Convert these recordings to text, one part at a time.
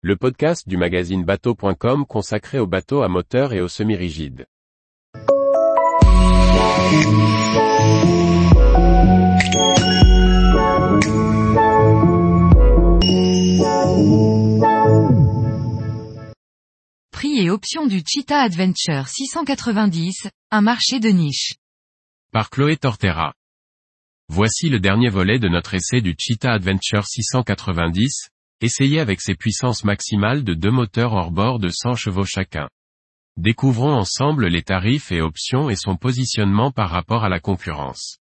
le podcast du magazine bateau.com consacré aux bateaux à moteur et aux semi-rigides. Prix et options du Cheetah Adventure 690, un marché de niche. Par Chloé Tortera. Voici le dernier volet de notre essai du Cheetah Adventure 690, essayé avec ses puissances maximales de deux moteurs hors-bord de 100 chevaux chacun. Découvrons ensemble les tarifs et options et son positionnement par rapport à la concurrence.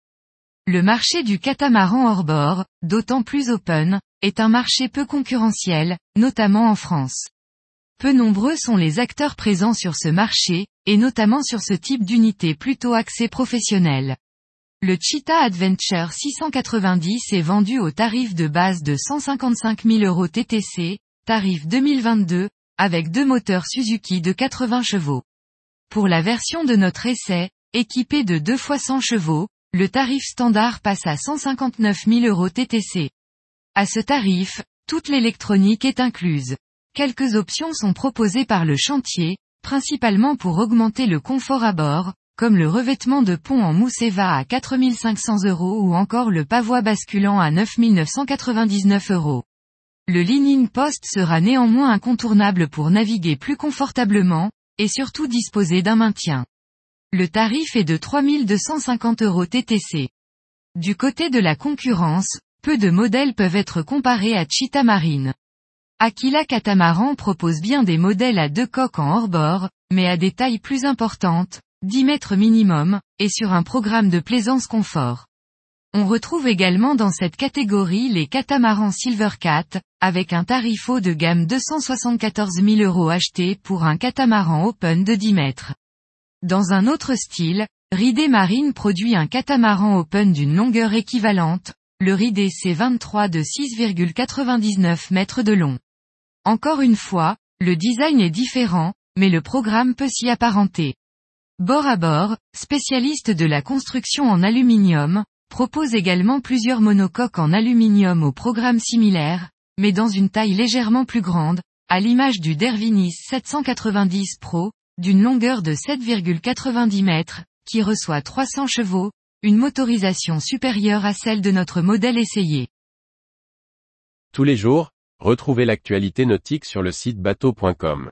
Le marché du catamaran hors-bord, d'autant plus open, est un marché peu concurrentiel, notamment en France. Peu nombreux sont les acteurs présents sur ce marché, et notamment sur ce type d'unité plutôt axée professionnelle. Le Cheetah Adventure 690 est vendu au tarif de base de 155 000 euros TTC, tarif 2022, avec deux moteurs Suzuki de 80 chevaux. Pour la version de notre essai, équipée de 2 fois 100 chevaux, le tarif standard passe à 159 000 euros TTC. À ce tarif, toute l'électronique est incluse. Quelques options sont proposées par le chantier, principalement pour augmenter le confort à bord, comme le revêtement de pont en mousse Eva à 4500 euros ou encore le pavois basculant à 9999 euros. Le lean post sera néanmoins incontournable pour naviguer plus confortablement, et surtout disposer d'un maintien. Le tarif est de 3250 euros TTC. Du côté de la concurrence, peu de modèles peuvent être comparés à Cheetah Marine. Aquila Catamaran propose bien des modèles à deux coques en hors-bord, mais à des tailles plus importantes, 10 mètres minimum, et sur un programme de plaisance confort. On retrouve également dans cette catégorie les catamarans Silvercat, avec un tarif haut de gamme 274 000 euros acheté pour un catamaran open de 10 mètres. Dans un autre style, Ridé Marine produit un catamaran open d'une longueur équivalente, le Ridé C23 de 6,99 mètres de long. Encore une fois, le design est différent, mais le programme peut s'y apparenter. Bord spécialiste de la construction en aluminium, propose également plusieurs monocoques en aluminium au programme similaire, mais dans une taille légèrement plus grande, à l'image du Dervinis 790 Pro, d'une longueur de 7,90 mètres, qui reçoit 300 chevaux, une motorisation supérieure à celle de notre modèle essayé. Tous les jours, retrouvez l'actualité nautique sur le site bateau.com.